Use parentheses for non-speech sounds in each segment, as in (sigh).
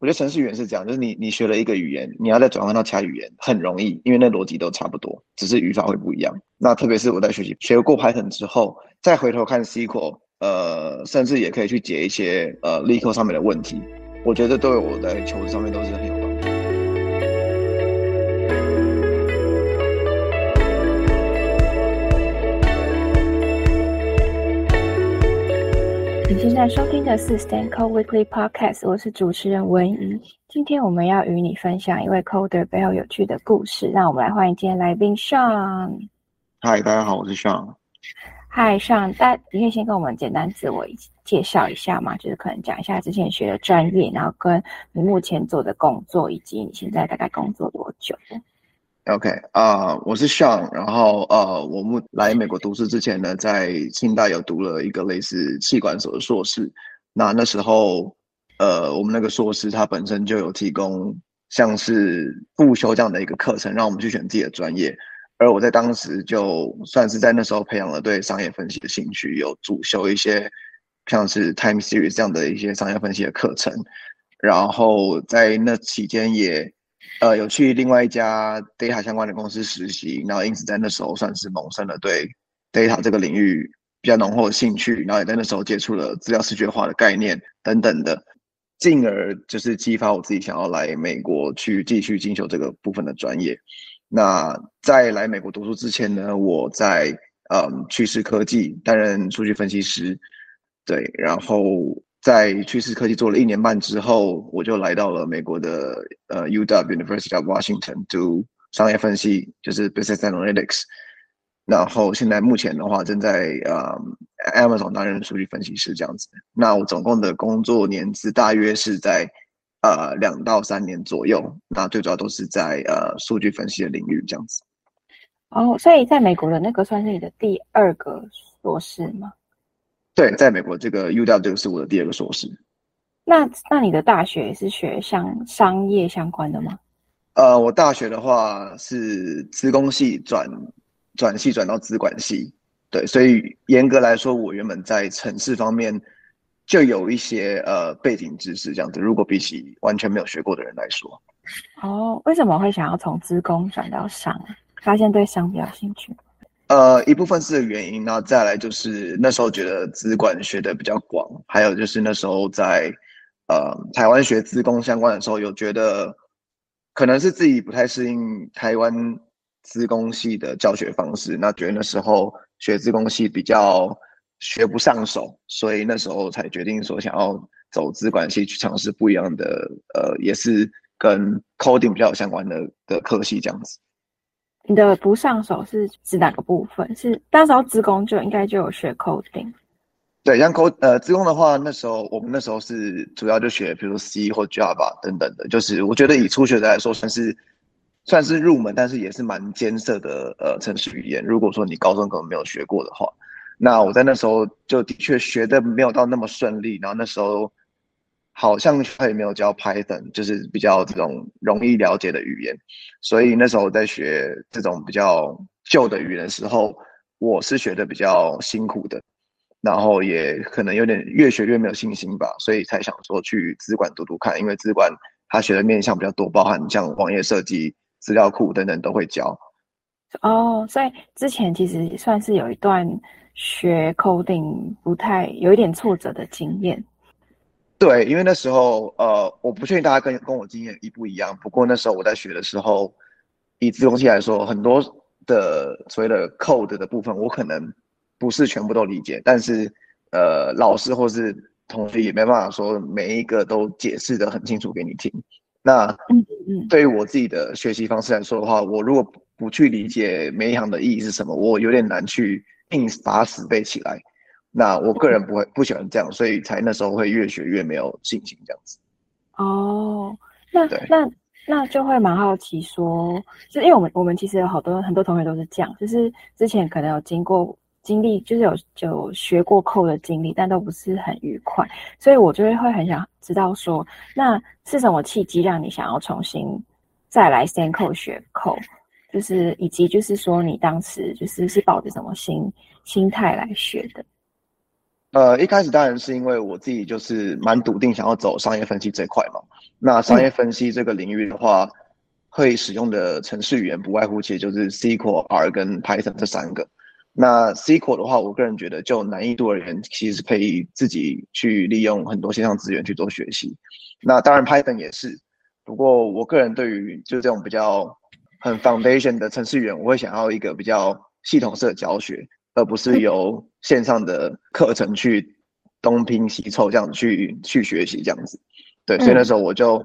我觉得程序员是这样，就是你你学了一个语言，你要再转换到其他语言很容易，因为那逻辑都差不多，只是语法会不一样。那特别是我在学习学过 Python 之后，再回头看 SQL，呃，甚至也可以去解一些呃 l e c o 上面的问题。我觉得对我在求职上面都是很有。你现在收听的是 stanCode Weekly Podcast，我是主持人文怡。今天我们要与你分享一位 coder 背后有趣的故事。让我们来欢迎今天来宾 Sean。嗨，大家好，我是 Sean。嗨，Sean，大家你可以先跟我们简单自我介绍一下吗？就是可能讲一下之前学的专业，然后跟你目前做的工作，以及你现在大概工作多久？OK 啊、我是 Sean，然后呃，我们来美国读书之前呢，在清大有读了一个类似气管所的硕士。那那时候，呃，我们那个硕士它本身就有提供像是复修这样的一个课程，让我们去选自己的专业。而我在当时就算是在那时候培养了对商业分析的兴趣，有主修一些像是 Time Series 这样的一些商业分析的课程。然后在那期间也。呃，有去另外一家 data 相关的公司实习，然后因此在那时候算是萌生了对 data 这个领域比较浓厚的兴趣，然后也在那时候接触了资料视觉化的概念等等的，进而就是激发我自己想要来美国去继续进修这个部分的专业。那在来美国读书之前呢，我在嗯趋势科技担任数据分析师，对，然后。在趋势科技做了一年半之后，我就来到了美国的呃 UW University of Washington 读商业分析，就是 Business Analytics。然后现在目前的话，正在呃 Amazon 担任数据分析师这样子。那我总共的工作年资大约是在呃两到三年左右。那最主要都是在呃数据分析的领域这样子。哦，所以在美国的那个算是你的第二个硕士吗？对，在美国这个 UW 这个是我的第二个硕士。那那你的大学是学像商业相关的吗？呃，我大学的话是资工系转转系转到资管系，对，所以严格来说，我原本在城市方面就有一些呃背景知识这样子。如果比起完全没有学过的人来说，哦，为什么会想要从资工转到商？发现对商比较兴趣。呃，一部分是原因，然后再来就是那时候觉得资管学的比较广，还有就是那时候在呃台湾学资工相关的时候，有觉得可能是自己不太适应台湾资工系的教学方式，那觉得那时候学资工系比较学不上手，所以那时候才决定说想要走资管系去尝试不一样的，呃，也是跟 coding 比较相关的的科系这样子。你的不上手是指哪个部分？是当时候职工就应该就有学 coding。对，像 cod 呃职工的话，那时候我们那时候是主要就学，比如 C 或 Java 等等的。就是我觉得以初学者来说，算是算是入门，但是也是蛮艰涩的呃程式语言。如果说你高中可能没有学过的话，那我在那时候就的确学的没有到那么顺利。然后那时候。好像他也没有教 Python，就是比较这种容易了解的语言，所以那时候在学这种比较旧的语言的时候，我是学的比较辛苦的，然后也可能有点越学越没有信心吧，所以才想说去资管读读看，因为资管他学的面向比较多，包含像网页设计、资料库等等都会教。哦，所以之前其实算是有一段学 coding 不太有一点挫折的经验。对，因为那时候，呃，我不确定大家跟跟我经验一不一样。不过那时候我在学的时候，以自动系来说，很多的所谓的 code 的部分，我可能不是全部都理解。但是，呃，老师或是同学也没办法说每一个都解释的很清楚给你听。那，对于我自己的学习方式来说的话，我如果不去理解每一行的意义是什么，我有点难去硬把它死背起来。那我个人不会不喜欢这样，所以才那时候会越学越没有信心这样子。哦，那那那就会蛮好奇说，就因为我们我们其实有好多很多同学都是这样，就是之前可能有经过经历，就是有有学过 code 的经历，但都不是很愉快，所以我就会会很想知道说，那是什么契机让你想要重新再来 stanCode 学 code，就是以及就是说你当时就是是抱着什么心心态来学的？呃，一开始当然是因为我自己就是蛮笃定想要走商业分析这块嘛。那商业分析这个领域的话，嗯、会使用的程式语言不外乎其实就是 SQL、R 跟 Python 这三个。那 SQL 的话，我个人觉得就难易度而言，其实是可以自己去利用很多线上资源去做学习。那当然 Python 也是，不过我个人对于就这种比较很 foundation 的程式语言，我会想要一个比较系统式的教学。而不是由线上的课程去东拼西凑这样去去学习这样子，对，所以那时候我就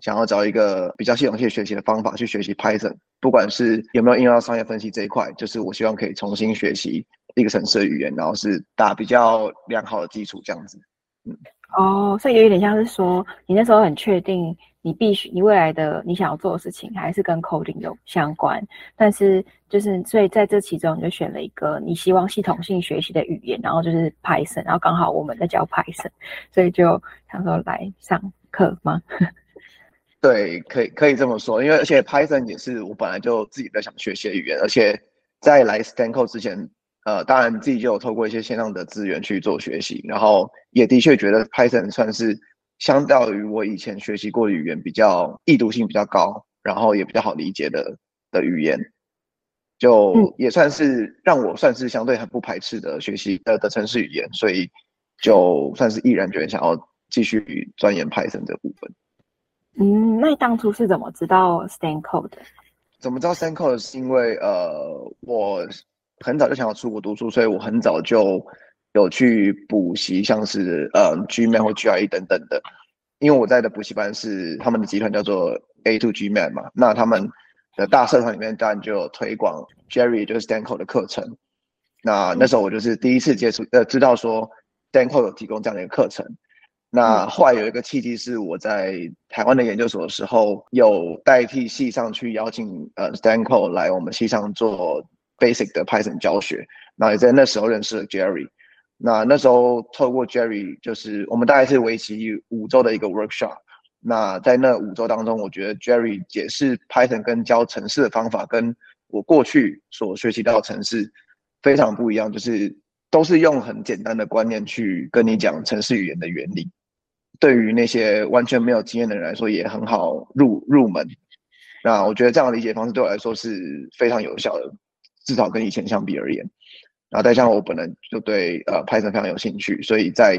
想要找一个比较系统性学习的方法去学习 Python，不管是有没有应用到商业分析这一块，就是我希望可以重新学习一个程式语言，然后是打比较良好的基础这样子。嗯，哦，所以有一点像是说，你那时候很确定。你必须，你未来的你想要做的事情还是跟 coding 有相关，但是就是所以在这其中你就选了一个你希望系统性学习的语言，然后就是 Python，然后刚好我们在教 Python，所以就想说来上课吗？(laughs) 对，可以可以这么说，因为而且 Python 也是我本来就自己在想学习的语言，而且在来 Stanco 之前，呃，当然自己就有透过一些线上的资源去做学习，然后也的确觉得 Python 算是。相较于我以前学习过的语言，比较易读性比较高，然后也比较好理解的的语言，就也算是让我算是相对很不排斥的学习的的程式语言，所以就算是毅然决然想要继续钻研 Python 这部分。嗯，那你当初是怎么知道 stanCode 的？怎么知道 stanCode？是因为呃，我很早就想要出国读书，所以我很早就。有去补习，像是呃 GMAT 或 GRE 等等的，因为我在的补习班是他们的集团叫做 A to GMAT 嘛，那他们的大社团里面当然就有推广 Jerry 就是 stanCode 的课程，那那时候我就是第一次接触呃知道说 stanCode 有提供这样的一个课程，那后来有一个契机是我在台湾的研究所的时候，有代替系上去邀请呃 stanCode 来我们系上做 basic 的 Python 教学，那也在那时候认识了 Jerry。那那时候透过 Jerry，就是我们大概是为期五周的一个 workshop。那在那五周当中，我觉得 Jerry 解释 Python 跟教程式的方法，跟我过去所学习到的程式非常不一样，就是都是用很简单的观念去跟你讲程式语言的原理。对于那些完全没有经验的人来说，也很好入入门。那我觉得这样的理解方式对我来说是非常有效的，至少跟以前相比而言。然后再加上我本人就对呃 Python 非常有兴趣，所以在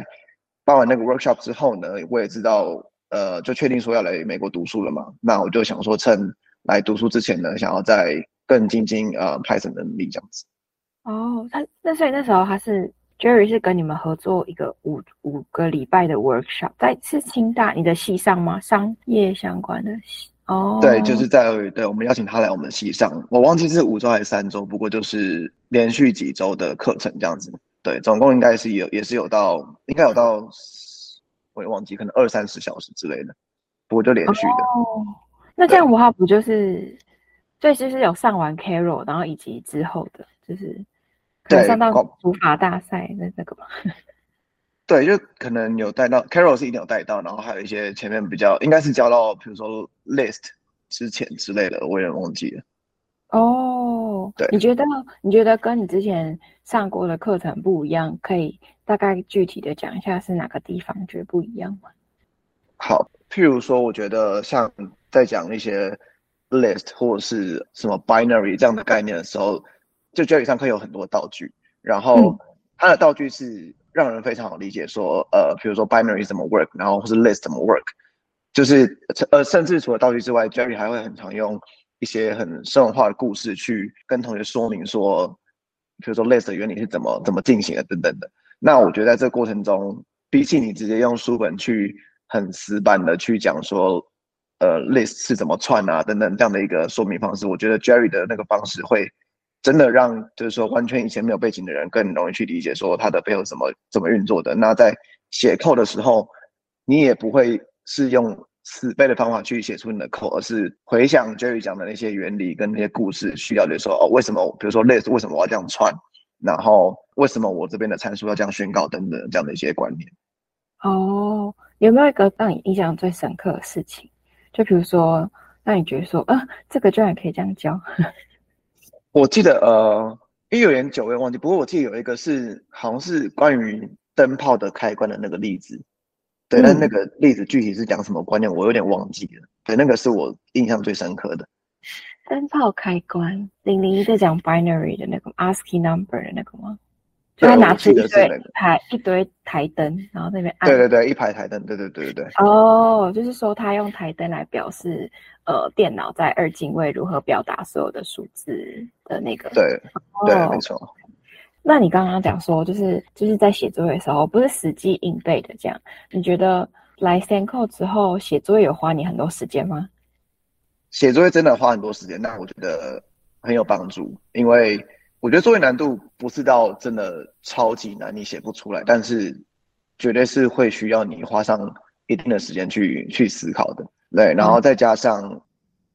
办完那个 workshop 之后呢，我也知道呃就确定说要来美国读书了嘛。那我就想说趁来读书之前呢，想要再更精进呃 Python 能力这样子。哦，他那所以那时候他是 Jerry 是跟你们合作一个五五个礼拜的 workshop，在是清大你的系上吗？商业相关的系。哦，oh. 对，就是在对，我们邀请他来我们系上，我忘记是五周还是三周，不过就是连续几周的课程这样子。对，总共应该是有，也是有到，应该有到，我也忘记，可能二三十小时之类的，不过就连续的。哦，oh. 那这样的话不就是，对，就是有上完 Carol，然后以及之后的，就是可能上到语法大赛那那个吧。对，就可能有带到 Carol 是一定有带到，然后还有一些前面比较应该是教到，比如说 List 之前之类的，我也忘记了。哦，对，你觉得你觉得跟你之前上过的课程不一样，可以大概具体的讲一下是哪个地方觉得不一样吗？好，譬如说，我觉得像在讲那些 List 或者是什么 Binary 这样的概念的时候，就 Jerry 上课有很多道具，然后它的道具是。让人非常好理解，说，呃，比如说 binary 怎么 work，然后或是 list 怎么 work，就是，呃，甚至除了道具之外，Jerry 还会很常用一些很生活化的故事去跟同学说明说，比如说 list 的原理是怎么怎么进行的等等的。那我觉得在这个过程中，比起你直接用书本去很死板的去讲说，呃，list 是怎么串啊等等这样的一个说明方式，我觉得 Jerry 的那个方式会。真的让就是说完全以前没有背景的人更容易去理解说它的背后怎么怎么运作的。那在写 code 的时候，你也不会是用死背的方法去写出你的 code，而是回想 Jerry 讲的那些原理跟那些故事，去了解说哦，为什么比如说 list 为什么我要这样串，然后为什么我这边的参数要这样宣告等等这样的一些观念。哦，有没有一个让你印象最深刻的事情？就比如说让你觉得说，啊，这个居然可以这样教。我记得呃，因为有点久，我也忘记。不过我记得有一个是，好像是关于灯泡的开关的那个例子。对，但那个例子具体是讲什么观念，我有点忘记了。对，那个是我印象最深刻的。灯泡开关，零零一在讲 binary 的那个 ASCII number 的那个吗？就他拿出一堆台一堆台灯，然后那边按。对对对，一排台灯，对对对对对。哦，就是说他用台灯来表示，呃，电脑在二进位如何表达所有的数字的那个。对，哦、对，没错。那你刚刚讲说，就是就是在写作业的时候，不是死记硬背的这样。你觉得来 stanCode 之后写作业有花你很多时间吗？写作业真的花很多时间，那我觉得很有帮助，因为我觉得作业难度不是到真的超级难，你写不出来，但是绝对是会需要你花上一定的时间去去思考的。对，然后再加上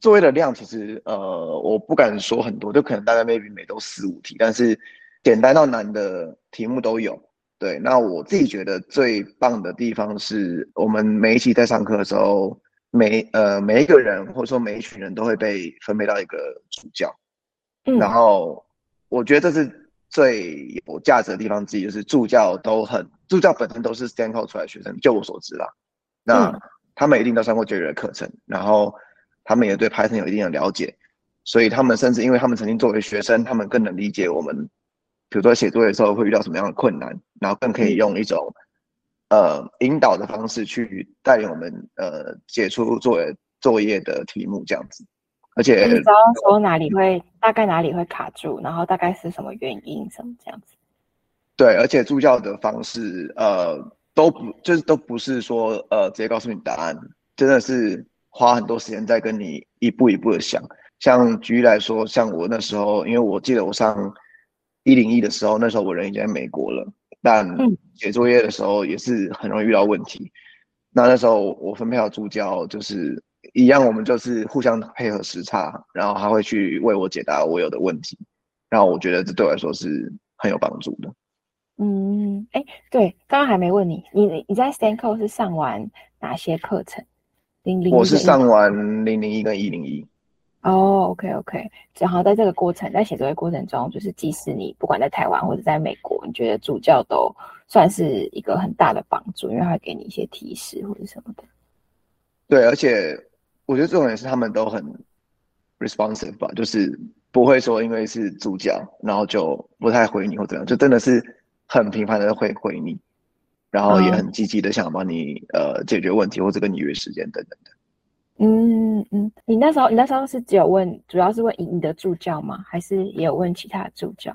作业的量，其实呃，我不敢说很多，就可能大概 maybe 每周四五题，但是。简单到难的题目都有，对。那我自己觉得最棒的地方是我们每一期在上课的时候，每呃每一个人或者说每一群人都会被分配到一个主教，嗯，然后我觉得这是最有价值的地方之一，就是助教都很助教本身都是 stanCode 出来的学生，就我所知啦。那他们一定都上过 Jerry 的课程，然后他们也对 Python 有一定的了解，所以他们甚至因为他们曾经作为学生，他们更能理解我们。比如说写作业的时候会遇到什么样的困难，然后更可以用一种呃引导的方式去带领我们呃解出作业作业的题目这样子，而且你知道说哪里会大概哪里会卡住，然后大概是什么原因什么这样子。对，而且助教的方式呃都不就是都不是说呃直接告诉你答案，真的是花很多时间在跟你一步一步的想。像举例来说，像我那时候，因为我记得我上。一零一的时候，那时候我人已经在美国了，但写作业的时候也是很容易遇到问题。嗯、那那时候我分配到助教，就是一样，我们就是互相配合时差，然后他会去为我解答我有的问题，然后我觉得这对我来说是很有帮助的。嗯，哎，对，刚刚还没问你，你你在 stanCode 是上完哪些课程？零零，我是上完零零一跟一零一。哦、oh，OK OK，然后在这个过程，在写作业过程中，就是即使你不管在台湾或者在美国，你觉得主教都算是一个很大的帮助，因为他会给你一些提示或者什么的。对，而且我觉得这种也是他们都很 responsive 吧，就是不会说因为是助教，然后就不太回你或怎样，就真的是很频繁的会回你，然后也很积极的想帮你、oh. 呃解决问题或者跟你约时间等等的。嗯嗯，你那时候你那时候是只有问，主要是问你的助教吗？还是也有问其他的助教？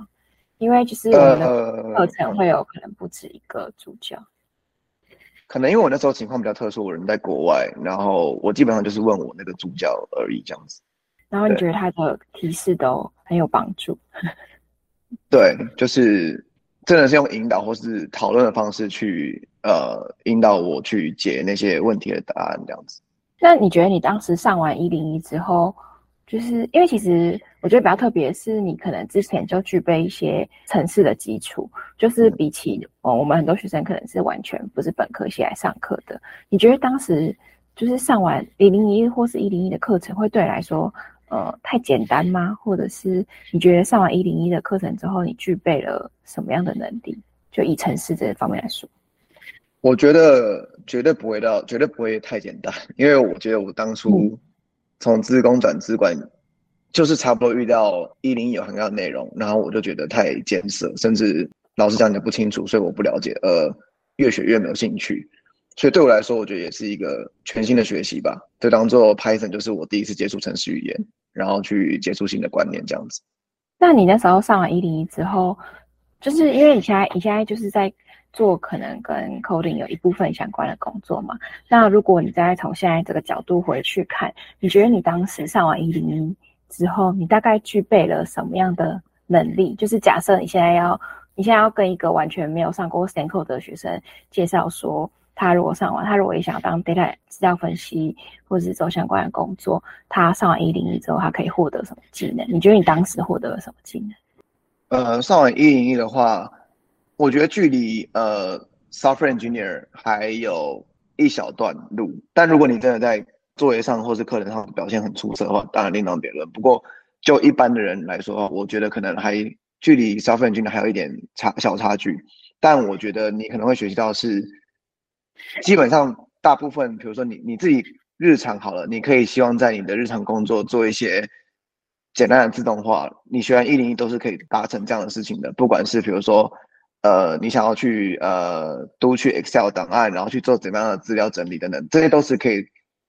因为就是我们的课程会有可能不止一个助教。呃，可能因为我那时候情况比较特殊，我人在国外，然后我基本上就是问我那个助教而已，这样子。然后你觉得他的提示都很有帮助？(laughs) 对，就是真的是用引导或是讨论的方式去呃引导我去解那些问题的答案，这样子。那你觉得你当时上完一零一之后，就是因为其实我觉得比较特别是，你可能之前就具备一些城市的基础，就是比起哦，我们很多学生可能是完全不是本科系来上课的。你觉得当时就是上完一零一或是一零一的课程，会对你来说呃太简单吗？或者是你觉得上完一零一的课程之后，你具备了什么样的能力？就以城市这方面来说。我觉得绝对不会到，绝对不会太简单，因为我觉得我当初从资工转资管，就是差不多遇到一零一有涵盖的内容，然后我就觉得太艰涩，甚至老师讲的不清楚，所以我不了解，呃，越学越没有兴趣。所以对我来说，我觉得也是一个全新的学习吧，就当做 Python 就是我第一次接触程式语言，然后去接触新的观念这样子。那你那时候上完一零一之后，就是因为你现在你现在就是在。做可能跟 coding 有一部分相关的工作嘛？那如果你再从现在这个角度回去看，你觉得你当时上完一零一之后，你大概具备了什么样的能力？就是假设你现在要，你现在要跟一个完全没有上过 stanCode 的学生介绍说，他如果上完，他如果也想当 data 资料分析或者是做相关的工作，他上完一零一之后，他可以获得什么技能？你觉得你当时获得了什么技能？呃，上完一零一的话。我觉得距离呃 software engineer 还有一小段路，但如果你真的在作业上或是课程上表现很出色的话，当然另当别论。不过就一般的人来说，我觉得可能还距离 software engineer 还有一点差小差距。但我觉得你可能会学习到是，基本上大部分，比如说你你自己日常好了，你可以希望在你的日常工作做一些简单的自动化，你学完一零一都是可以达成这样的事情的。不管是比如说，呃，你想要去呃读取 Excel 档案，然后去做怎么样的资料整理等等，这些都是可以。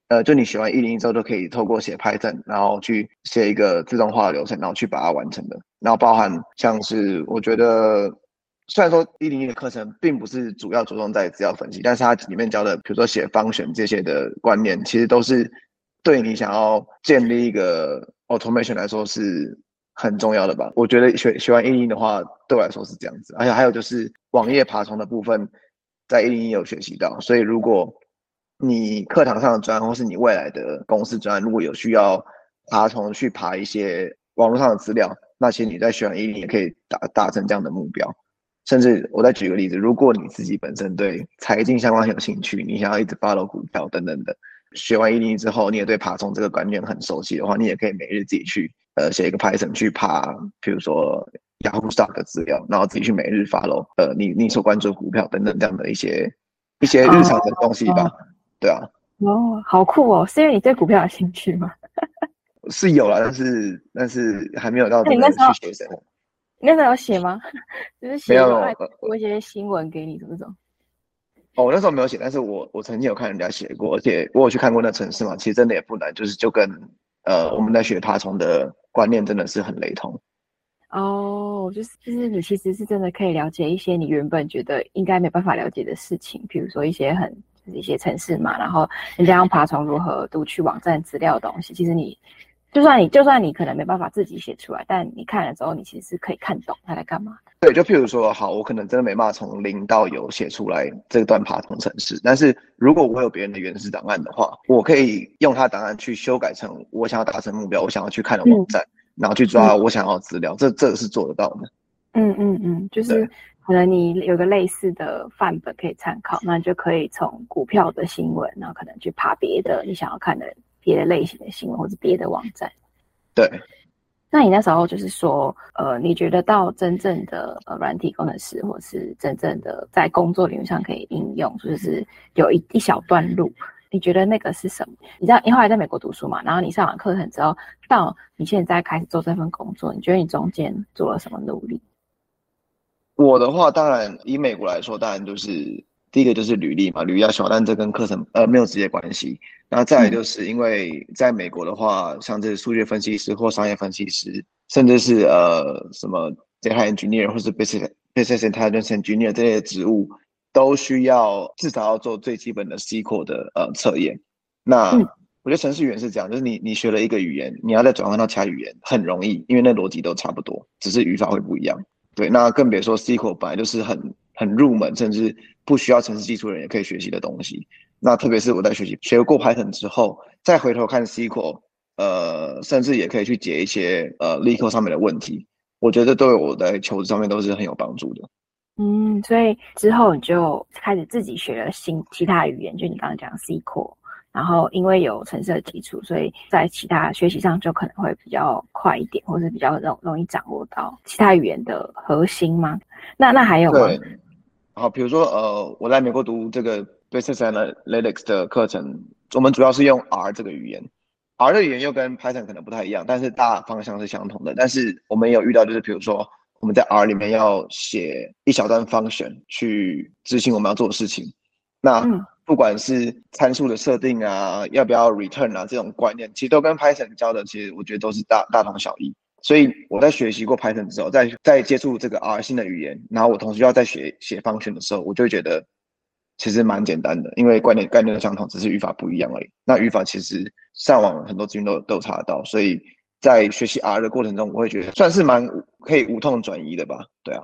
呃，就你学完一零一之后，都可以透过写 Python，然后去写一个自动化的流程，然后去把它完成的。然后包含像是我觉得，虽然说一零一的课程并不是主要着重在资料分析，但是它里面教的，比如说写 function 这些的观念，其实都是对你想要建立一个 automation 来说是很重要的吧。我觉得学学完一零一的话，对我来说是这样子。而且还有就是网页爬虫的部分，在一零一有学习到，所以如果你课堂上的专案，或是你未来的公司专，如果有需要爬虫去爬一些网络上的资料，那其实你在学完一零也可以达达成这样的目标。甚至我再举个例子，如果你自己本身对财经相关很有兴趣，你想要一直 follow 股票等等的，学完一零之后，你也对爬虫这个观念很熟悉的话，你也可以每日自己去呃写一个 Python 去爬，比如说 Yahoo Stock 的资料，然后自己去每日 follow 呃你你所关注的股票等等这样的一些一些日常的东西吧。Oh. 对啊，哦，好酷哦！是因为你对股票有兴趣吗？(laughs) 是有啦，但是但是还没有到你那时候去写什么？你那时候有写吗？(laughs) 就是写有播一些新闻给你，这种。哦，我那时候没有写，但是我我曾经有看人家写过，而且我有去看过那城市嘛，其实真的也不难，就是就跟呃我们在学爬虫的观念真的是很雷同。哦，就是就是你其实是真的可以了解一些你原本觉得应该没办法了解的事情，比如说一些很就是。一些城市嘛，然后人家用爬虫如何读取网站资料的东西，其实你就算你就算你可能没办法自己写出来，但你看了之后，你其实是可以看懂他在干嘛。对，就譬如说，好，我可能真的没办法从零到有写出来这段爬虫程式，但是如果我有别人的原始档案的话，我可以用他档案去修改成我想要达成目标，我想要去看的网站，嗯、然后去抓我想要的资料，嗯、这这是做得到的。嗯嗯嗯，就是。可能你有个类似的范本可以参考，那就可以从股票的新闻，然后可能去爬别的你想要看的别的类型的新闻或者别的网站。对，那你那时候就是说，呃，你觉得到真正的呃软体工程师，或是真正的在工作领域上可以应用，就是有一一小段路，你觉得那个是什么？你知道你后来在美国读书嘛？然后你上完课程之后，到你现在开始做这份工作，你觉得你中间做了什么努力？我的话，当然以美国来说，当然就是第一个就是履历嘛，履历要小，但这跟课程呃没有直接关系。然后再来就是因为在美国的话，嗯、像这数据分析师或商业分析师，甚至是呃什么 data engineer 或是 business business intelligence engineer 这些职务，都需要至少要做最基本的 SQL 的呃测验。那、嗯、我觉得程序员是这样，就是你你学了一个语言，你要再转换到其他语言很容易，因为那逻辑都差不多，只是语法会不一样。对，那更别说 SQL 本来就是很很入门，甚至不需要城市技术的人也可以学习的东西。那特别是我在学习学过 Python 之后，再回头看 SQL，呃，甚至也可以去解一些呃 LeetCode 上面的问题。我觉得对我在求职上面都是很有帮助的。嗯，所以之后你就开始自己学了新其他语言，就你刚刚讲 SQL。然后因为有程式的基础，所以在其他学习上就可能会比较快一点，或是比较容容易掌握到其他语言的核心吗？那那还有吗？对，好，比如说呃，我在美国读这个 Business Analytics 的课程，我们主要是用 R 这个语言，R 的语言又跟 Python 可能不太一样，但是大方向是相同的。但是我们有遇到，就是比如说我们在 R 里面要写一小段 function 去执行我们要做的事情，那。嗯不管是参数的设定啊，要不要 return 啊，这种观念其实都跟 Python 教的，其实我觉得都是大大同小异。所以我在学习过 Python 之后，在在接触这个 R 新的语言，然后我同时要在学写 function 的时候，我就觉得其实蛮简单的，因为观念概念的相同，只是语法不一样而已。那语法其实上网很多资讯都都查得到，所以在学习 R 的过程中，我会觉得算是蛮可以无痛转移的吧？对啊，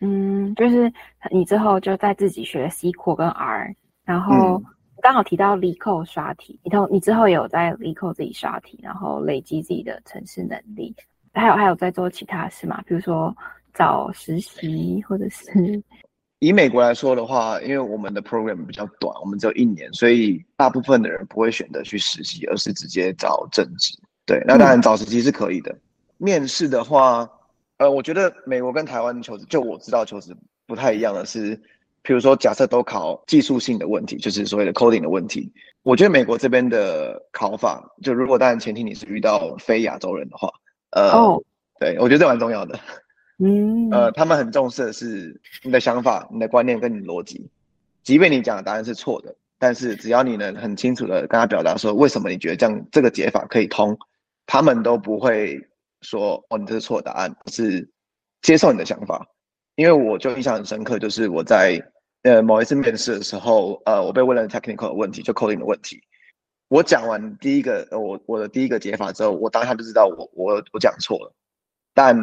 嗯，就是你之后就在自己学 SQL 跟 R。然后刚好提到 LeetCode 刷题，你后你之后也有在 LeetCode 自己刷题，然后累积自己的城市能力，还有还有在做其他事嘛？比如说找实习，或者是 (laughs) 以美国来说的话，因为我们的 program 比较短，我们只有一年，所以大部分的人不会选择去实习，而是直接找正职。对，那当然找实习是可以的。嗯、面试的话，呃，我觉得美国跟台湾求职，就我知道求职。不太一样的是，比如说假设都考技术性的问题，就是所谓的 coding 的问题。我觉得美国这边的考法，就如果当然前提你是遇到非亚洲人的话，呃，oh. 对，我觉得这蛮重要的。嗯，(laughs) 呃，他们很重视的是你的想法、你的观念跟你的逻辑，即便你讲的答案是错的，但是只要你能很清楚的跟他表达说为什么你觉得这样这个解法可以通，他们都不会说哦，你这是错的答案，是接受你的想法。因为我就印象很深刻，就是我在。呃，某一次面试的时候，呃，我被问了 technical 的问题，就 coding 的问题。我讲完第一个，我我的第一个解法之后，我当下就知道我我我讲错了，但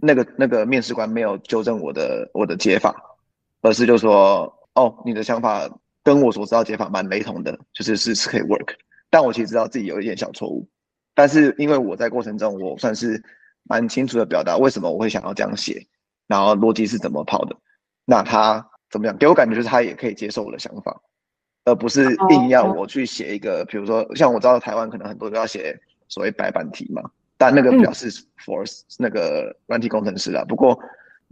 那个那个面试官没有纠正我的我的解法，而是就说，哦，你的想法跟我所知道解法蛮雷同的，就是是是可以 work。但我其实知道自己有一点小错误，但是因为我在过程中，我算是蛮清楚的表达为什么我会想要这样写，然后逻辑是怎么跑的，那他。怎么样？给我感觉就是他也可以接受我的想法，而不是硬要我去写一个，比如说像我知道台湾可能很多都要写所谓白板题嘛，但那个表示 for 那个软体工程师啦。不过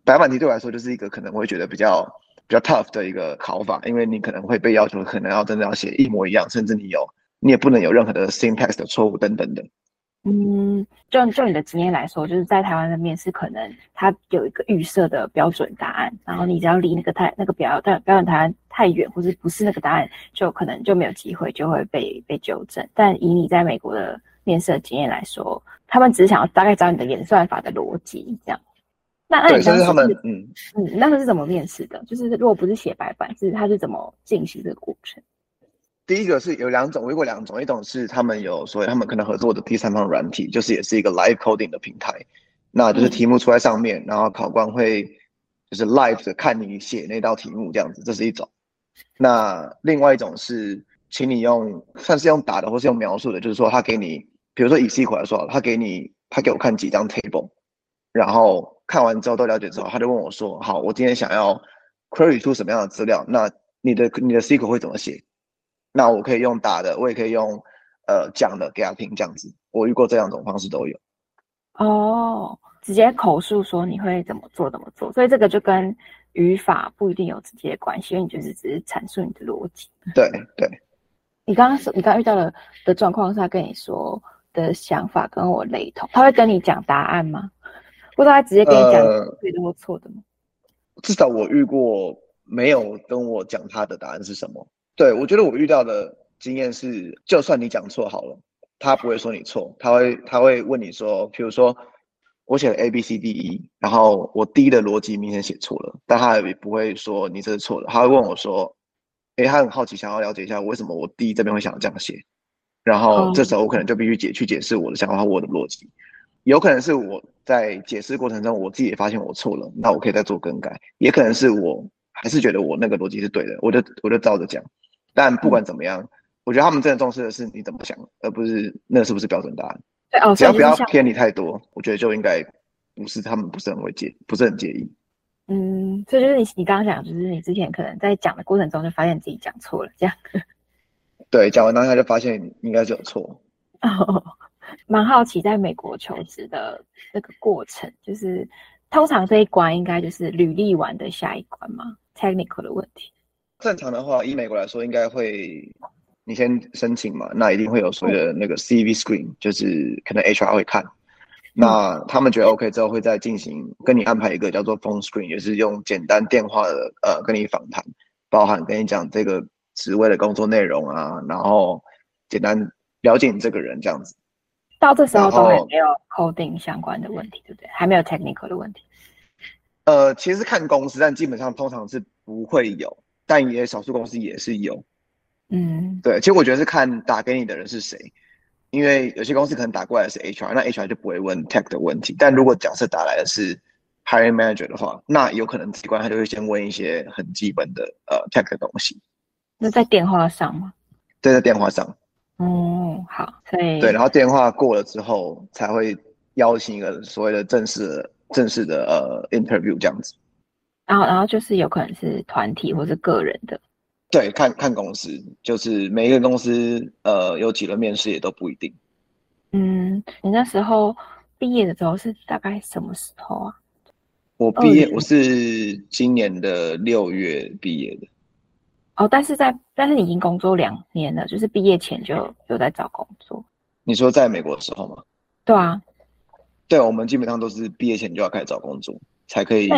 白板题对我来说就是一个可能会觉得比较比较 tough 的一个考法，因为你可能会被要求可能要真的要写一模一样，甚至你有你也不能有任何的 syntax 的错误等等的。嗯，就就你的经验来说，就是在台湾的面试，可能他有一个预设的标准答案，然后你只要离那个太那个标但标准答案太远，或是不是那个答案，就可能就没有机会，就会被被纠正。但以你在美国的面试的经验来说，他们只是想要大概找你的演算法的逻辑这样。那那你当时是他们嗯嗯，那时是怎么面试的？就是如果不是写白板，是他是怎么进行这个过程？第一个是有两种，我遇过两种，一种是他们有所谓他们可能合作的第三方软体，就是也是一个 live coding 的平台，那就是题目出在上面，然后考官会就是 live 的看你写那道题目这样子，这是一种。那另外一种是，请你用算是用打的或是用描述的，就是说他给你，比如说以 SQL 来说，他给你他给我看几张 table，然后看完之后都了解之后，他就问我说，好，我今天想要 query 出什么样的资料，那你的你的 SQL 会怎么写？那我可以用打的，我也可以用呃讲的给他听，这样子。我遇过这两种方式都有。哦，直接口述说你会怎么做怎么做，所以这个就跟语法不一定有直接关系，因为你就是只是阐述你的逻辑。对对。你刚刚说你刚刚遇到的的状况是他跟你说的想法跟我雷同，他会跟你讲答案吗？或者他直接跟你讲对的或错的吗？呃，至少我遇过没有跟我讲他的答案是什么。对，我觉得我遇到的经验是，就算你讲错好了，他不会说你错，他会他会问你说，比如说我写了 A B C D E，然后我 D 的逻辑明显写错了，但他也不会说你这是错的，他会问我说，诶，他很好奇，想要了解一下为什么我 D 这边会想要这样写，然后这时候我可能就必须解去解释我的想法和我的逻辑，有可能是我在解释过程中我自己也发现我错了，那我可以再做更改，也可能是我还是觉得我那个逻辑是对的，我就我就照着讲。但不管怎么样，嗯、我觉得他们真的重视的是你怎么想，而不是那是不是标准答案。对哦，只要不要偏离太多，我觉得就应该不是他们不是很会介，不是很介意。嗯，所以就是你你刚刚讲，就是你之前可能在讲的过程中就发现自己讲错了，这样。对，讲完当下就发现应该是有错。(laughs) 哦，蛮好奇在美国求职的那个过程，就是通常这一关应该就是履历完的下一关吗？Technical 的问题。正常的话，以美国来说，应该会你先申请嘛，那一定会有所谓的那个 CV screen，就是可能 HR 会看，那他们觉得 OK 之后，会再进行跟你安排一个叫做 phone screen，也是用简单电话的呃跟你访谈，包含跟你讲这个职位的工作内容啊，然后简单了解你这个人这样子。到这时候都还没有 coding 相关的问题，对不对？还没有 technical 的问题。呃，其实看公司，但基本上通常是不会有。但也少数公司也是有，嗯，对，其实我觉得是看打给你的人是谁，因为有些公司可能打过来的是 HR，那 HR 就不会问 tech 的问题。但如果假设打来的是 hiring manager 的话，那有可能机关他就会先问一些很基本的呃 tech 的东西。那在电话上吗？对，在电话上。哦，好，所以对，然后电话过了之后才会邀请一个所谓的正式的正式的呃 interview 这样子。然后，然后就是有可能是团体或是个人的，对，看看公司，就是每一个公司，呃，有几轮面试也都不一定。嗯，你那时候毕业的时候是大概什么时候啊？我毕业，我是今年的六月毕业的。哦，但是在但是你已经工作两年了，就是毕业前就有在找工作。你说在美国的时候吗？对啊，对，我们基本上都是毕业前就要开始找工作，才可以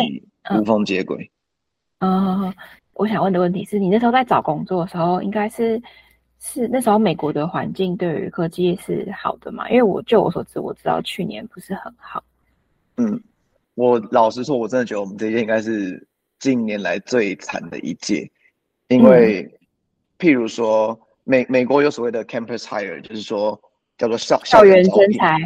无缝接轨。嗯，嗯，我想问的问题是你那时候在找工作的时候，应该是是那时候美国的环境对于科技是好的嘛？因为我就我所知，我知道去年不是很好。嗯，我老实说，我真的觉得我们这一届应该是近年来最惨的一届。因为，嗯、譬如说，美美国有所谓的 campus hire，就是说叫做校校园征才。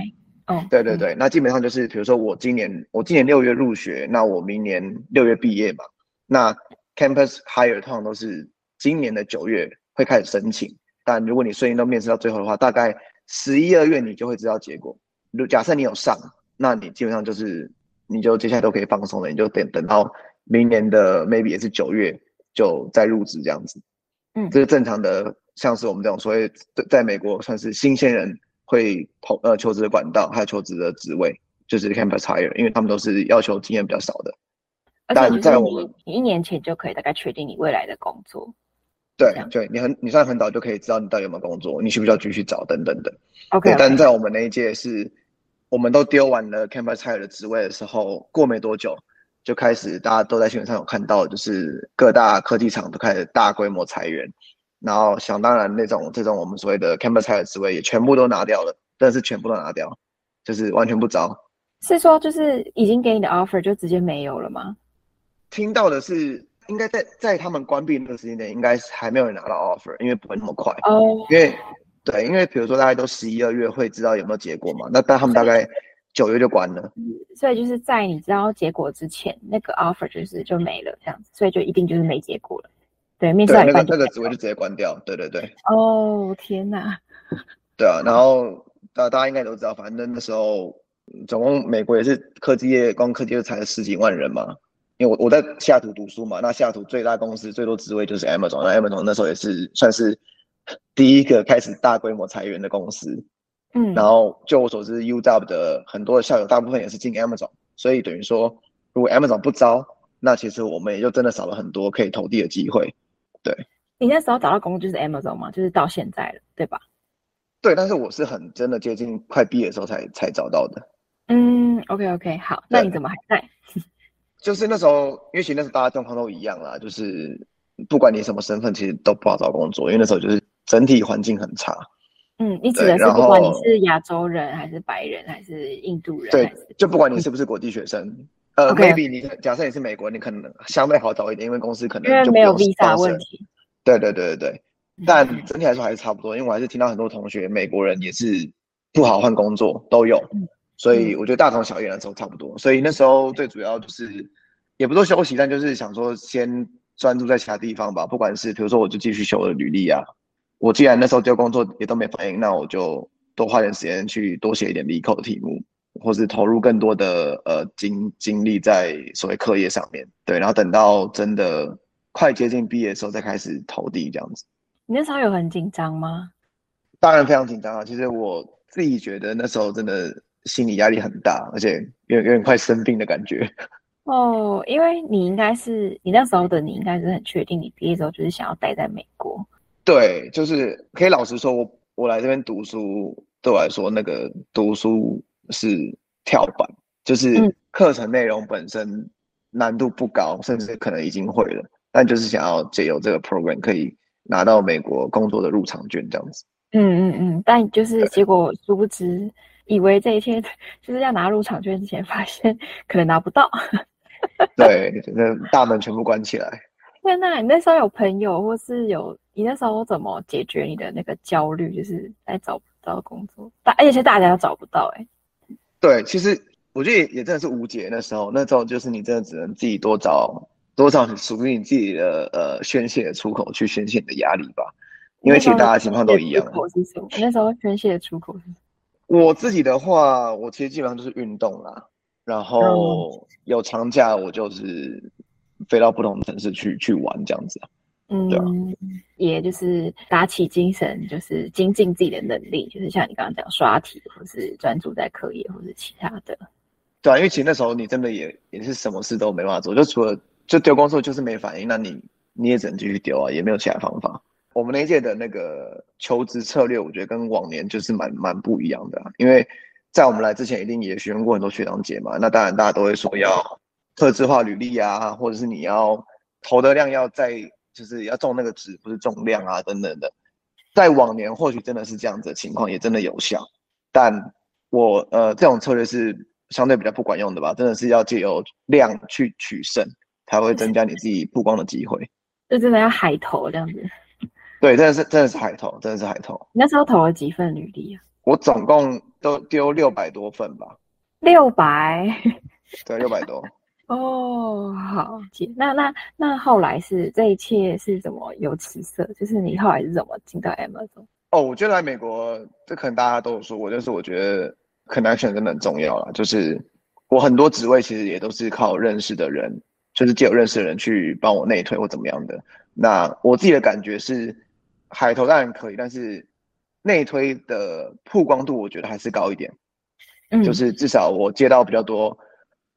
哦，对对对，嗯、那基本上就是，比如说我今年我今年六月入学，那我明年六月毕业嘛。那 campus hire 通常都是今年的九月会开始申请，但如果你顺利都面试到最后的话，大概十一二月你就会知道结果。如假设你有上，那你基本上就是你就接下来都可以放松了，你就等等到明年的 maybe 也是九月。就再入职这样子，嗯，这是正常的，像是我们这种所谓在美国算是新鲜人会投呃求职的管道，还有求职的职位，就是 campus hire，因为他们都是要求经验比较少的。但在我们你一年前就可以大概确定你未来的工作，对对，你很你算很早就可以知道你到底有没有工作，你需不需要继续找等等等。OK，, okay. 但在我们那一届是，我们都丢完了 campus hire 的职位的时候，过没多久。就开始，大家都在新闻上有看到，就是各大科技厂都开始大规模裁员，然后想当然那种这种我们所谓的 campus hire 职位也全部都拿掉了，但是全部都拿掉，就是完全不招。是说就是已经给你的 offer 就直接没有了吗？听到的是，应该在在他们关闭那个时间点，应该是还没有人拿到 offer，因为不会那么快。哦。Oh. 因为对，因为比如说大家都十一二月会知道有没有结果嘛，那但他们大概。九月就关了，所以就是在你知道结果之前，那个 offer 就是就没了这样子，所以就一定就是没结果了。对，面试那个那个职位就直接关掉。对对对。哦天哪！(laughs) 对啊，然后大大家应该都知道，反正那时候总共美国也是科技业，光科技业裁了十几万人嘛。因为我我在西雅图读书嘛，那西雅图最大公司最多职位就是 Amazon，那 Amazon 那时候也是算是第一个开始大规模裁员的公司。嗯，然后就我所知，UW 的很多的校友大部分也是进 Amazon，所以等于说，如果 Amazon 不招，那其实我们也就真的少了很多可以投递的机会。对，你那时候找到工作就是 Amazon 吗？就是到现在了，对吧？对，但是我是很真的接近快毕业的时候才才找到的。嗯，OK OK，好，那你怎么还在？(laughs) 就是那时候，因为其实那时候大家状况都一样啦，就是不管你什么身份，其实都不好找工作，因为那时候就是整体环境很差。嗯，你指的是不管你是亚洲人还是白人还是印度人，对，就不管你是不是国际学生，嗯、呃 Okay.，maybe 你假设你是美国，你可能相对好找一点，因为公司可能就没有 visa 问题。对对对对对，但整体来说还是差不多，因为我还是听到很多同学美国人也是不好换工作都有，所以我觉得大同小异的时候差不多。所以那时候最主要就是也不说休息，但就是想说先专注在其他地方吧，不管是比如说我就继续修我的履历啊。我既然那时候丢工作也都没反应，那我就多花点时间去多写一点 LeetCode 的题目，或是投入更多的呃精精力在所谓课业上面。对，然后等到真的快接近毕业的时候再开始投递这样子。你那时候有很紧张吗？当然非常紧张啊！其实我自己觉得那时候真的心理压力很大，而且有有点快生病的感觉。(laughs) 哦，因为你应该是你那时候的你应该是很确定，你毕业之后就是想要待在美国。对，就是可以老实说，我我来这边读书，对我来说，那个读书是跳板，就是课程内容本身难度不高，甚至可能已经会了，但就是想要借由这个 program 可以拿到美国工作的入场券这样子。嗯嗯嗯，但就是结果殊不知，以为这一切 (laughs) 就是要拿入场券之前，发现可能拿不到。(laughs) 对，那大门全部关起来。天呐，你那时候有朋友，或是有你那时候怎么解决你的那个焦虑？就是在找不到工作，大而且大家都找不到哎、欸。对，其实我觉得也也真的是无解。那时候，那时候就是你真的只能自己多找多找属于你自己的呃宣泄的出口，去宣泄你的压力吧。因为其实大家情况都一样。出口是什么？那时候宣泄的出口是什么？我自己的话，我其实基本上就是运动啦，然后有长假我就是。飞到不同的城市去去玩这样子啊，嗯，也就是打起精神，就是精进自己的能力，就是像你刚刚讲刷题，或是专注在课业，或是其他的。对啊，因为其实那时候你真的也也是什么事都没办法做，就除了就丢工作就是没反应，那你你也只能继续丢啊，也没有其他方法。我们那一届的那个求职策略，我觉得跟往年就是蛮蛮不一样的啊，因为在我们来之前，一定也询问过很多学长姐嘛，那当然大家都会说要特制化履历啊，或者是你要投的量要在就是要重那个值，不是重量啊等等的。在往年或许真的是这样子的情况，也真的有效，但我呃这种策略是相对比较不管用的吧，真的是要借由量去取胜，才会增加你自己曝光的机会。(laughs) 就真的要海投这样子。对，真的是真的是海投，真的是海投。你那时候投了几份履历啊？我总共都丢六百多份吧。六百？对，六百多。哦，好。姐那那那后来是这一切是怎么有起色？就是你后来是怎么进到 Amazon？哦，我觉得来美国，这可能大家都有说过，就是我觉得 connection 真的很重要啦。就是我很多职位其实也都是靠认识的人，就是借有认识的人去帮我内推或怎么样的。那我自己的感觉是。海投当然可以，但是内推的曝光度我觉得还是高一点。嗯，就是至少我接到比较多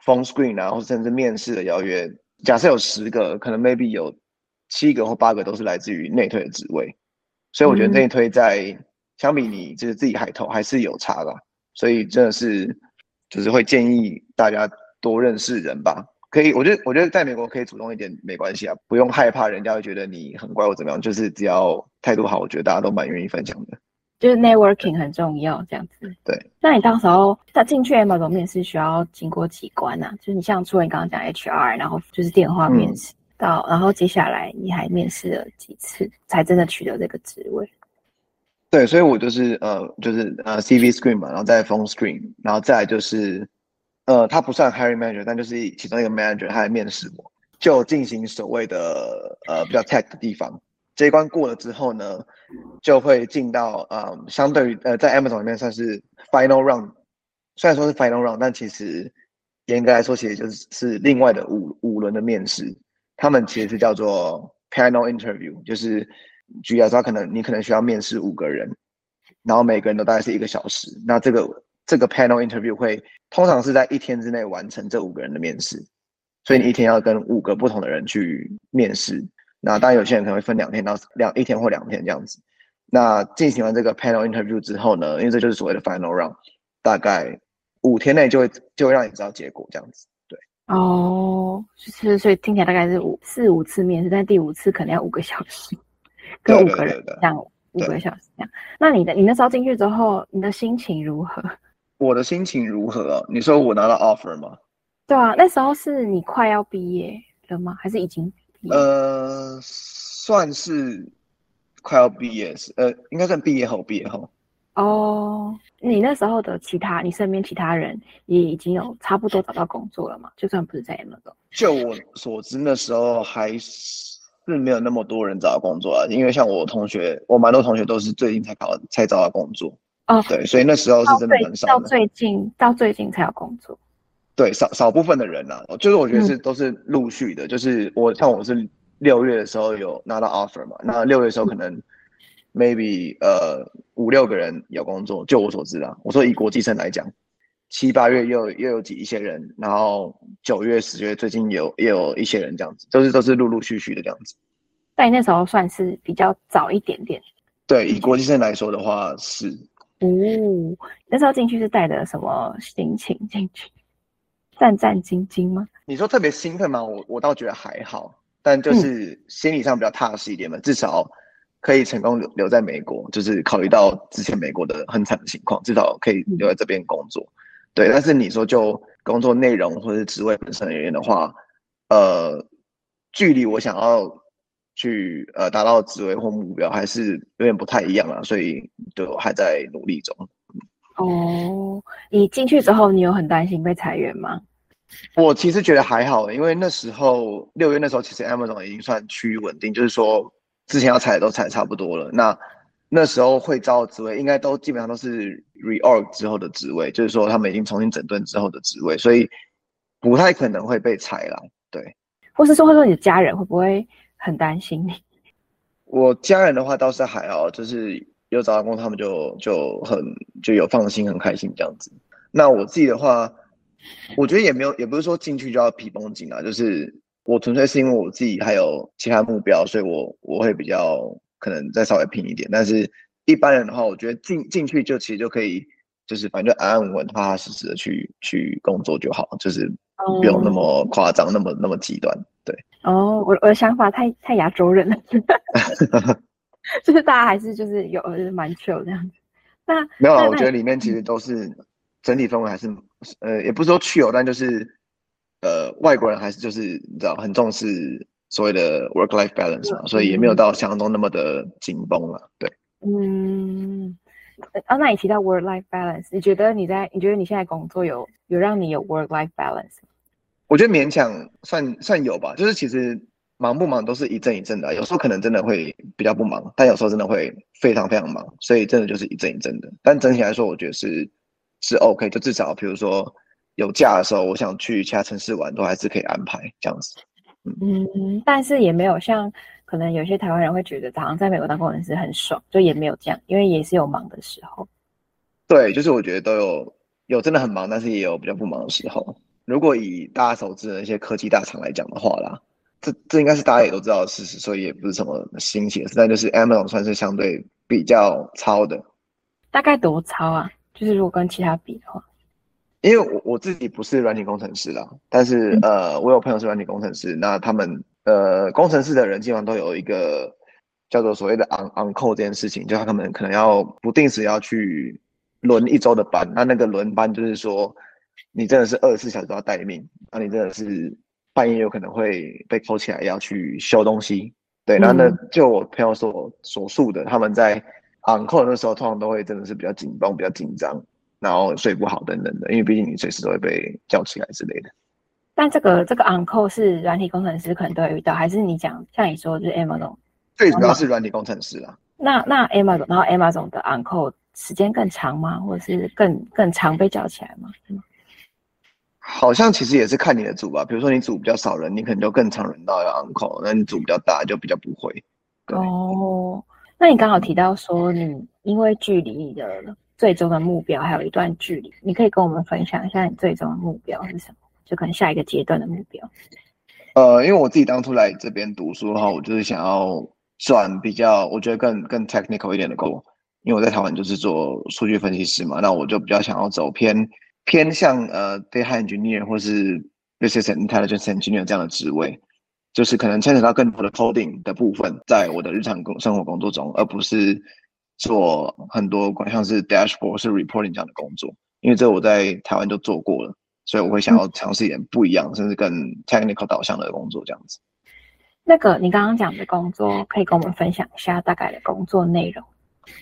phone screen 啊，或甚至面试的邀约。假设有十个，可能 maybe 有七个或八个都是来自于内推的职位。所以我觉得内推在相比你就是自己海投还是有差的。所以真的是就是会建议大家多认识人吧。可以，我觉得我觉得在美国可以主动一点没关系啊，不用害怕人家会觉得你很怪或怎么样，就是只要态度好，我觉得大家都蛮愿意分享的。就是 networking 很重要，这样子。对。那你到时候他进去 Amazon 面试需要经过几关啊？就是你像除了你刚刚讲 HR，然后就是电话面试、嗯、到，然后接下来你还面试了几次才真的取得这个职位？对，所以我就是呃，就是呃 CV screen 嘛，然后再 phone screen，然后再来就是。呃，他不算 hiring manager，但就是其中一个 manager，他来面试我，就进行所谓的呃比较 tech 的地方。这一关过了之后呢，就会进到呃相对于呃在 Amazon 里面算是 final round，虽然说是 final round，但其实严格来说，其实就是是另外的五五轮的面试。他们其实是叫做 panel interview，就是举例来说，可能你可能需要面试五个人，然后每个人都大概是一个小时。那这个。这个 panel interview 会通常是在一天之内完成这五个人的面试，所以你一天要跟五个不同的人去面试。那当然有些人可能会分两天到两一天或两天这样子。那进行完这个 panel interview 之后呢，因为这就是所谓的 final round，大概五天内就会就会让你知道结果这样子。对，哦，就是所以听起来大概是五四五次面试，但第五次可能要五个小时，跟五个人这样五个小时这样。那你的你那时候进去之后，你的心情如何？(laughs) 我的心情如何啊？你说我拿到 offer 吗？对啊，那时候是你快要毕业了吗？还是已经？呃，算是快要毕业是，呃，应该算毕业后，毕业后。哦，你那时候的其他，你身边其他人也已经有差不多找到工作了嘛？就算不是在 Amazon。就我所知，那时候还是没有那么多人找到工作啊，因为像我同学，我蛮多同学都是最近才考才找到工作。哦，对，所以那时候是真的很少的。到最近，到最近才有工作。对，少少部分的人啊，就是我觉得是、嗯、都是陆续的。就是我像我是六月的时候有拿到 offer 嘛，那六月的时候可能 maybe 呃五六个人有工作，就我所知啦。我说以国际生来讲，七八月又又有几一些人，然后九月十月最近有也有一些人这样子，都是都是陆陆续续的这样子。但你那时候算是比较早一点点。对，以国际生来说的话是。哦，那时候进去是带着什么心情进去？战战兢兢吗？你说特别兴奋吗？我我倒觉得还好，但就是心理上比较踏实一点嘛，嗯、至少可以成功留留在美国。就是考虑到之前美国的很惨的情况，至少可以留在这边工作。嗯、对，但是你说就工作内容或者是职位本身而言的话，呃，距离我想要。去呃达到职位或目标还是有点不太一样啊，所以就还在努力中。哦，你进去之后，你有很担心被裁员吗？我其实觉得还好，因为那时候六月那时候，其实 Amazon 已经算趋于稳定，就是说之前要裁的都裁差不多了。那那时候会招的职位，应该都基本上都是 reorg 之后的职位，就是说他们已经重新整顿之后的职位，所以不太可能会被裁了。对，或是说，或者说你的家人会不会？很担心你，(laughs) 我家人的话倒是还好，就是有找到工作，他们就就很就有放心，很开心这样子。那我自己的话，我觉得也没有，也不是说进去就要皮绷紧啊，就是我纯粹是因为我自己还有其他目标，所以我我会比较可能再稍微拼一点。但是一般人的话，我觉得进进去就其实就可以，就是反正就安安稳稳、踏踏实实的去去工作就好，就是不用那么夸张，那么那么极端。对。哦，我我的想法太太亚洲人了，(laughs) 就是大家还是就是有就是蛮 chill 这样子。那没有啊，我觉得里面其实都是整体氛围还是。呃，也不是说去哦，但就是，呃，外国人还是就是你知道很重视所谓的 work life balance 嘛，嗯、所以也没有到想象中那么的紧绷了。对，嗯，啊，那你提到 work life balance，你觉得你在你觉得你现在工作有有让你有 work life balance？我觉得勉强算算有吧，就是其实忙不忙都是一阵一阵的，有时候可能真的会比较不忙，但有时候真的会非常非常忙，所以真的就是一阵一阵的。但整体来说，我觉得是。是 OK，就至少比如说有假的时候，我想去其他城市玩，都还是可以安排这样子。嗯，嗯，但是也没有像可能有些台湾人会觉得，好像在美国当工程师很爽，就也没有这样，因为也是有忙的时候。对，就是我觉得都有有真的很忙，但是也有比较不忙的时候。如果以大家熟知的那些科技大厂来讲的话啦，这这应该是大家也都知道的事实，所以也不是什么新奇的事。但就是 Amazon 算是相对比较糙的，大概多糙啊？就是如果跟其他比的话，因为我我自己不是软体工程师啦，但是、嗯、呃，我有朋友是软体工程师，那他们呃，工程师的人基本上都有一个叫做所谓的 on on call 这件事情，就他们可能要不定时要去轮一周的班，那那个轮班就是说你真的是二十四小时都要待命，那你真的是半夜有可能会被 call 起来要去修东西，对，那那就我朋友所所述的，他们在。On call 的时候，通常都会真的是比较紧绷、比较紧张，然后睡不好等等的，因为毕竟你随时都会被叫起来之类的。但这个这个 on call 是软体工程师可能都会遇到，还是你讲像你说就是 Amazon？最主要是软体工程师啊。那那 Amazon，然后 Amazon 的 on call 时间更长吗？或者是更更常被叫起来吗？好像其实也是看你的组吧，比如说你组比较少人，你可能就更常轮到要 on call，那你组比较大就比较不会。对。哦。那你刚好提到说，你因为距离你的最终的目标还有一段距离，你可以跟我们分享一下你最终的目标是什么？就可能下一个阶段的目标。呃，因为我自己当初来这边读书的话，我就是想要转比较，我觉得更更 technical 一点的工。因为我在台湾就是做数据分析师嘛，那我就比较想要走偏偏向呃 data engineer 或是 business intelligence engineer 这样的职位。就是可能牵扯到更多的 coding 的部分，在我的日常工生活工作中，而不是做很多关像是 dashboard 或是 reporting 这样的工作。因为这我在台湾就做过了，所以我会想要尝试一点不一样，嗯、甚至更 technical 导向的工作这样子。那个你刚刚讲的工作，可以跟我们分享一下大概的工作内容，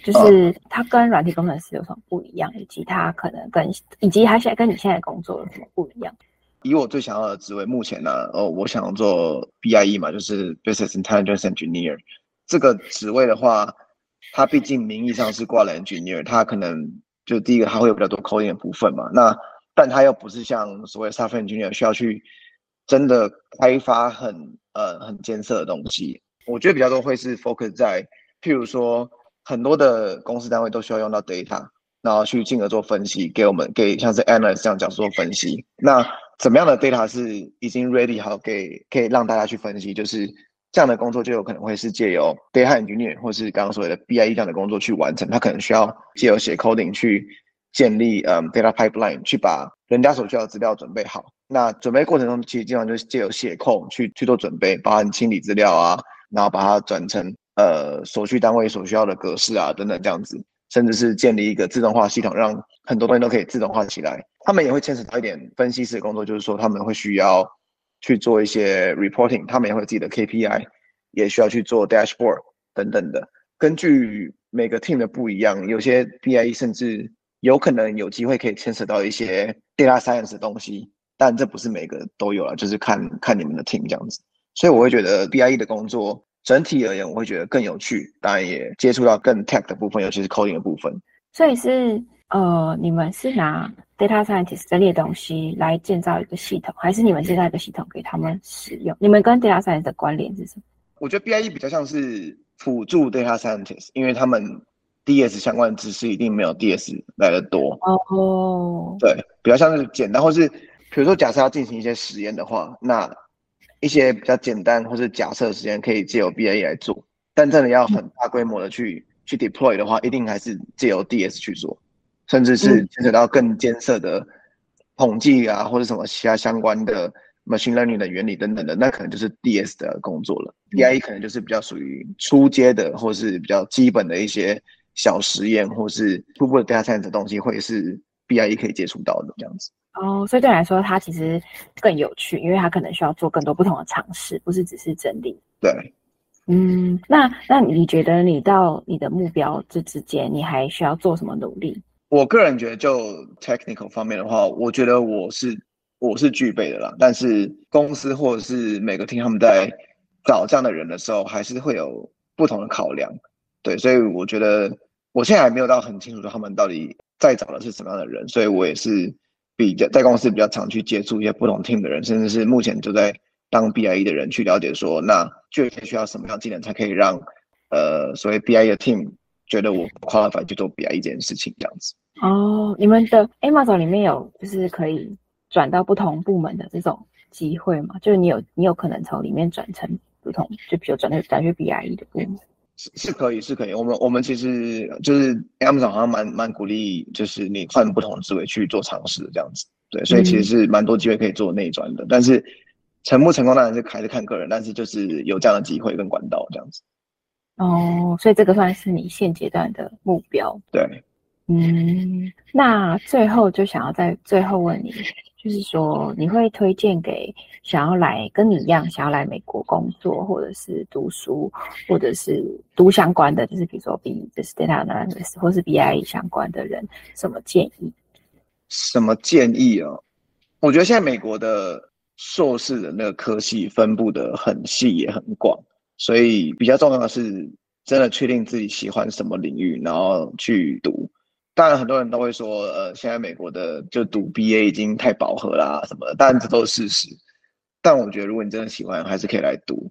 就是它跟软体工程师有什么不一样，以及它可能跟以及它现在跟你现在的工作有什么不一样？以我最想要的职位，目前呢，哦，我想做 BIE 嘛，就是 Business Intelligence Engineer 这个职位的话，它毕竟名义上是挂了 Engineer，它可能就第一个它会有比较多 coding 的部分嘛，那但它又不是像所谓 Software Engineer 需要去真的开发很呃很艰涩的东西，我觉得比较多会是 focus 在，譬如说很多的公司单位都需要用到 data，然后去进而做分析，给我们给像是 Analyst 这样讲做分析，那。怎么样的 data 是已经 ready 好给可以让大家去分析？就是这样的工作就有可能会是借由 data engineer 或是刚刚所谓的 BIE 这样的工作去完成。他可能需要借由写 coding 去建立嗯 data pipeline，去把人家所需要的资料准备好。那准备过程中其实经常就是借由写控去去做准备，包含清理资料啊，然后把它转成呃所需单位所需要的格式啊等等这样子，甚至是建立一个自动化系统，让很多东西都可以自动化起来。他们也会牵扯到一点分析师的工作，就是说他们会需要去做一些 reporting，他们也会有自己的 KPI，也需要去做 dashboard 等等的。根据每个 team 的不一样，有些 BIE 甚至有可能有机会可以牵扯到一些 data science 的东西，但这不是每个都有了，就是看看你们的 team 这样子。所以我会觉得 BIE 的工作整体而言，我会觉得更有趣，当然也接触到更 tech 的部分，尤其是 coding 的部分。所以是。呃，你们是拿 data scientist 这类东西来建造一个系统，还是你们建造一个系统给他们使用？你们跟 data scientist 的关联是什么？我觉得 BIE 比较像是辅助 data scientist，因为他们 DS 相关的知识一定没有 DS 来的多。哦，oh. 对，比较像是简单，或是比如说假设要进行一些实验的话，那一些比较简单或是假设实验可以借由 BIE 来做，但真的要很大规模的去、嗯、去 deploy 的话，一定还是借由 DS 去做，甚至是牵扯到更艰涩的统计啊，或者什么其他相关的。machine learning 的原理等等的，那可能就是 DS 的工作了。BIE 可能就是比较属于初阶的，或是比较基本的一些小实验，或是初步的 data science 的东西，会是 BIE 可以接触到的这样子。哦，所以对你来说，它其实更有趣，因为它可能需要做更多不同的尝试，不是只是整理。对，嗯，那那你觉得你到你的目标这之间，你还需要做什么努力？我个人觉得，就 technical 方面的话，我觉得我是。我是具备的啦，但是公司或者是每个 team 他们在找这样的人的时候，还是会有不同的考量。对，所以我觉得我现在还没有到很清楚说他们到底在找的是什么样的人，所以我也是比较在公司比较常去接触一些不同 team 的人，甚至是目前就在当 BIE 的人去了解说，那具体需要什么样技能才可以让呃所谓 BIE 的 team 觉得我 qualify 去做 BIE 这件事情这样子。哦，你们的 Amazon 里面有就是可以。转到不同部门的这种机会吗，就是你有你有可能从里面转成不同，就比如转到转去 BIE 的部门，是是可以是可以。我们我们其实就是 Amazon 好像蛮蛮鼓励，就是你换不同的职位去做尝试这样子。对，所以其实是蛮多机会可以做内转的，嗯、但是成不成功当然是还是看个人，但是就是有这样的机会跟管道这样子。哦，所以这个算是你现阶段的目标。对，嗯，那最后就想要在最后问你。就是说，你会推荐给想要来跟你一样想要来美国工作，或者是读书，或者是读相关的，就是比如说 B 就是 data analysis 或是 BIE 相关的人，什么建议？什么建议哦？我觉得现在美国的硕士的那个科系分布的很细也很广，所以比较重要的是真的确定自己喜欢什么领域，然后去读。当然，很多人都会说，呃，现在美国的就读 BA 已经太饱和啦，什么的。当然，这都是事实。但我觉得，如果你真的喜欢，还是可以来读。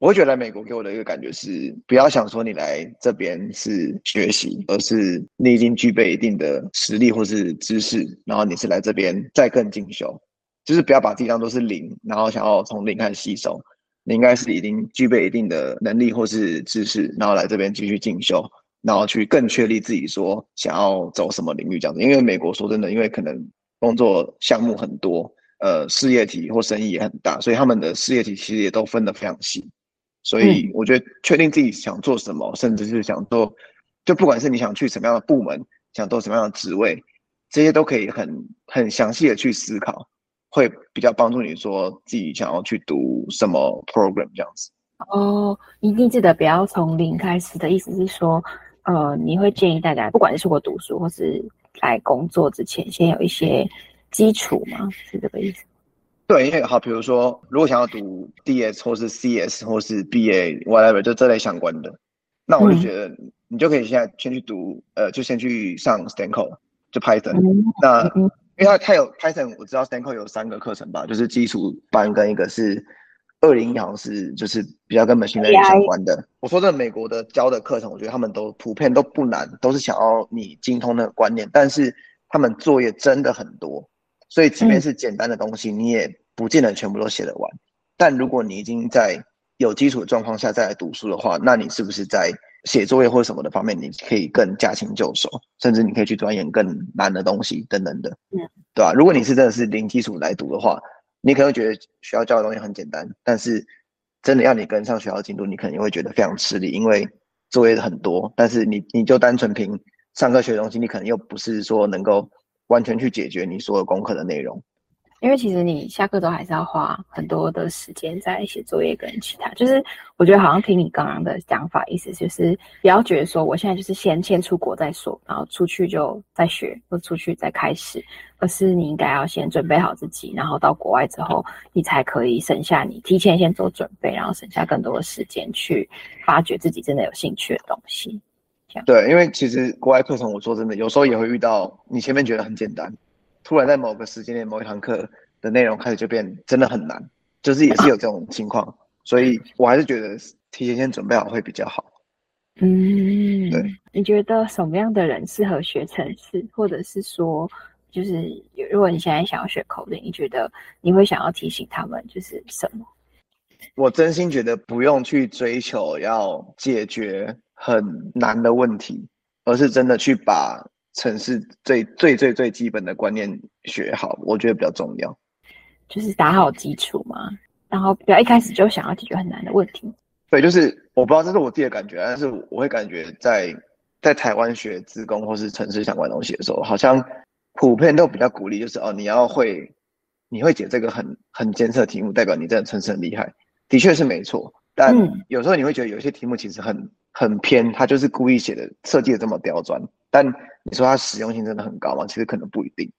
我会觉得来美国给我的一个感觉是，不要想说你来这边是学习，而是你已经具备一定的实力或是知识，然后你是来这边再更进修。就是不要把自己当做是零，然后想要从零开始吸收。你应该是已经具备一定的能力或是知识，然后来这边继续进修。然后去更确立自己说想要走什么领域这样子，因为美国说真的，因为可能工作项目很多，呃，事业体或生意也很大，所以他们的事业体其实也都分得非常细。所以我觉得确定自己想做什么，嗯、甚至是想做，就不管是你想去什么样的部门，想做什么样的职位，这些都可以很很详细的去思考，会比较帮助你说自己想要去读什么 program 这样子。哦，一定记得不要从零开始的意思是说。呃，你会建议大家，不管是出国读书或是来工作之前，先有一些基础吗？是这个意思？对，因为好，比如说，如果想要读 DS 或是 CS 或是 BA whatever，就这类相关的，那我就觉得你就可以现在先去读，嗯、呃，就先去上 stanCode，就 Python。嗯、那因为它它有 Python，我知道 stanCode 有三个课程吧，就是基础班跟一个是。二零一好像是就是比较跟 machine learning 相关的。我说这美国的教的课程，我觉得他们都普遍都不难，都是想要你精通那个观念。但是他们作业真的很多，所以即便是简单的东西，你也不见得全部都写得完。但如果你已经在有基础的状况下再来读书的话，那你是不是在写作业或什么的方面，你可以更驾轻就熟，甚至你可以去钻研更难的东西等等的，嗯，对吧？如果你是真的是零基础来读的话。你可能觉得学校教的东西很简单，但是真的要你跟上学校进度，你可能会觉得非常吃力，因为作业很多。但是你你就单纯凭上课学的东西，你可能又不是说能够完全去解决你所有功课的内容。因为其实你下课都还是要花很多的时间在写作业跟其他，就是我觉得好像听你刚刚的讲法，意思就是不要觉得说我现在就是先先出国再说，然后出去就再学，或出去再开始，而是你应该要先准备好自己，然后到国外之后，你才可以省下你提前先做准备，然后省下更多的时间去发掘自己真的有兴趣的东西。这样。对，因为其实国外课程，我说真的，有时候也会遇到你前面觉得很简单。突然在某个时间点、某一堂课的内容开始就变真的很难，就是也是有这种情况，所以我还是觉得提前先准备好会比较好。嗯，对。你觉得什么样的人适合学程式，或者是说，就是如果你现在想要学 coding，你觉得你会想要提醒他们就是什么？我真心觉得不用去追求要解决很难的问题，而是真的去把程式最最最最基本的观念学好，我觉得比较重要。就是打好基础嘛，然后不要一开始就想要解决很难的问题。对，就是我不知道这是我自己的感觉，但是我会感觉在在台湾学自工或是城市相关东西的时候，好像普遍都比较鼓励，就是哦，你要会，你会解这个很很艰涩的题目，代表你真的城市很厉害。的确是没错，但有时候你会觉得有些题目其实很很偏，它就是故意写的设计的这么刁钻。但你说它实用性真的很高吗？其实可能不一定。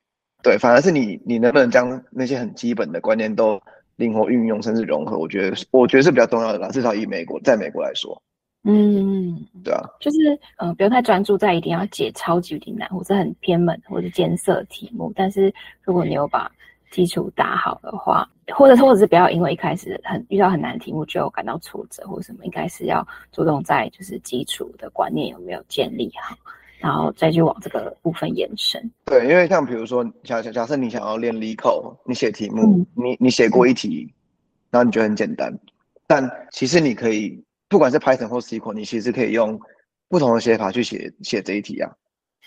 对，反而是你你能不能将那些很基本的观念都灵活运用，甚至融合？我觉得我觉得是比较重要的啦。至少以美国在美国来说，嗯，对啊，就是呃不用太专注在一定要解超级无敌难或者很偏门或者艰涩题目。但是如果你有把基础打好的话，或者或者是不要因为一开始很遇到很难的题目就感到挫折或者什么，应该是要注重在就是基础的观念有没有建立好，然后再去往这个部分延伸。对，因为像比如说假假假设你想要练 LeetCode，你写题目，嗯、你你写过一题，然后你觉得很简单，但其实你可以不管是 Python 或 SQL，你其实可以用不同的写法去写写这一题啊。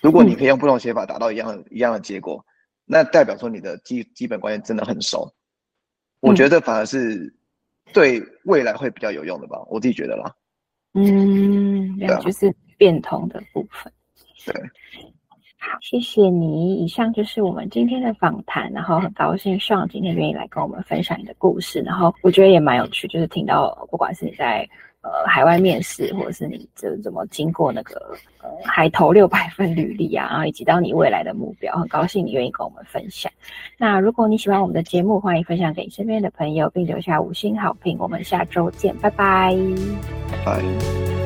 如果你可以用不同写法达到一样的、嗯、一样的结果。那代表说你的基基本观念真的很熟，我觉得反而是对未来会比较有用的吧，我自己觉得啦。嗯，对，就是变通的部分。对，好，谢谢你。以上就是我们今天的访谈，然后很高兴上今天愿意来跟我们分享你的故事，然后我觉得也蛮有趣，就是听到不管是你在。呃，海外面试，或者是你这怎么经过那个呃海投六百份履历啊，然后以及到你未来的目标，很高兴你愿意跟我们分享。那如果你喜欢我们的节目，欢迎分享给你身边的朋友，并留下五星好评。我们下周见，拜拜。拜。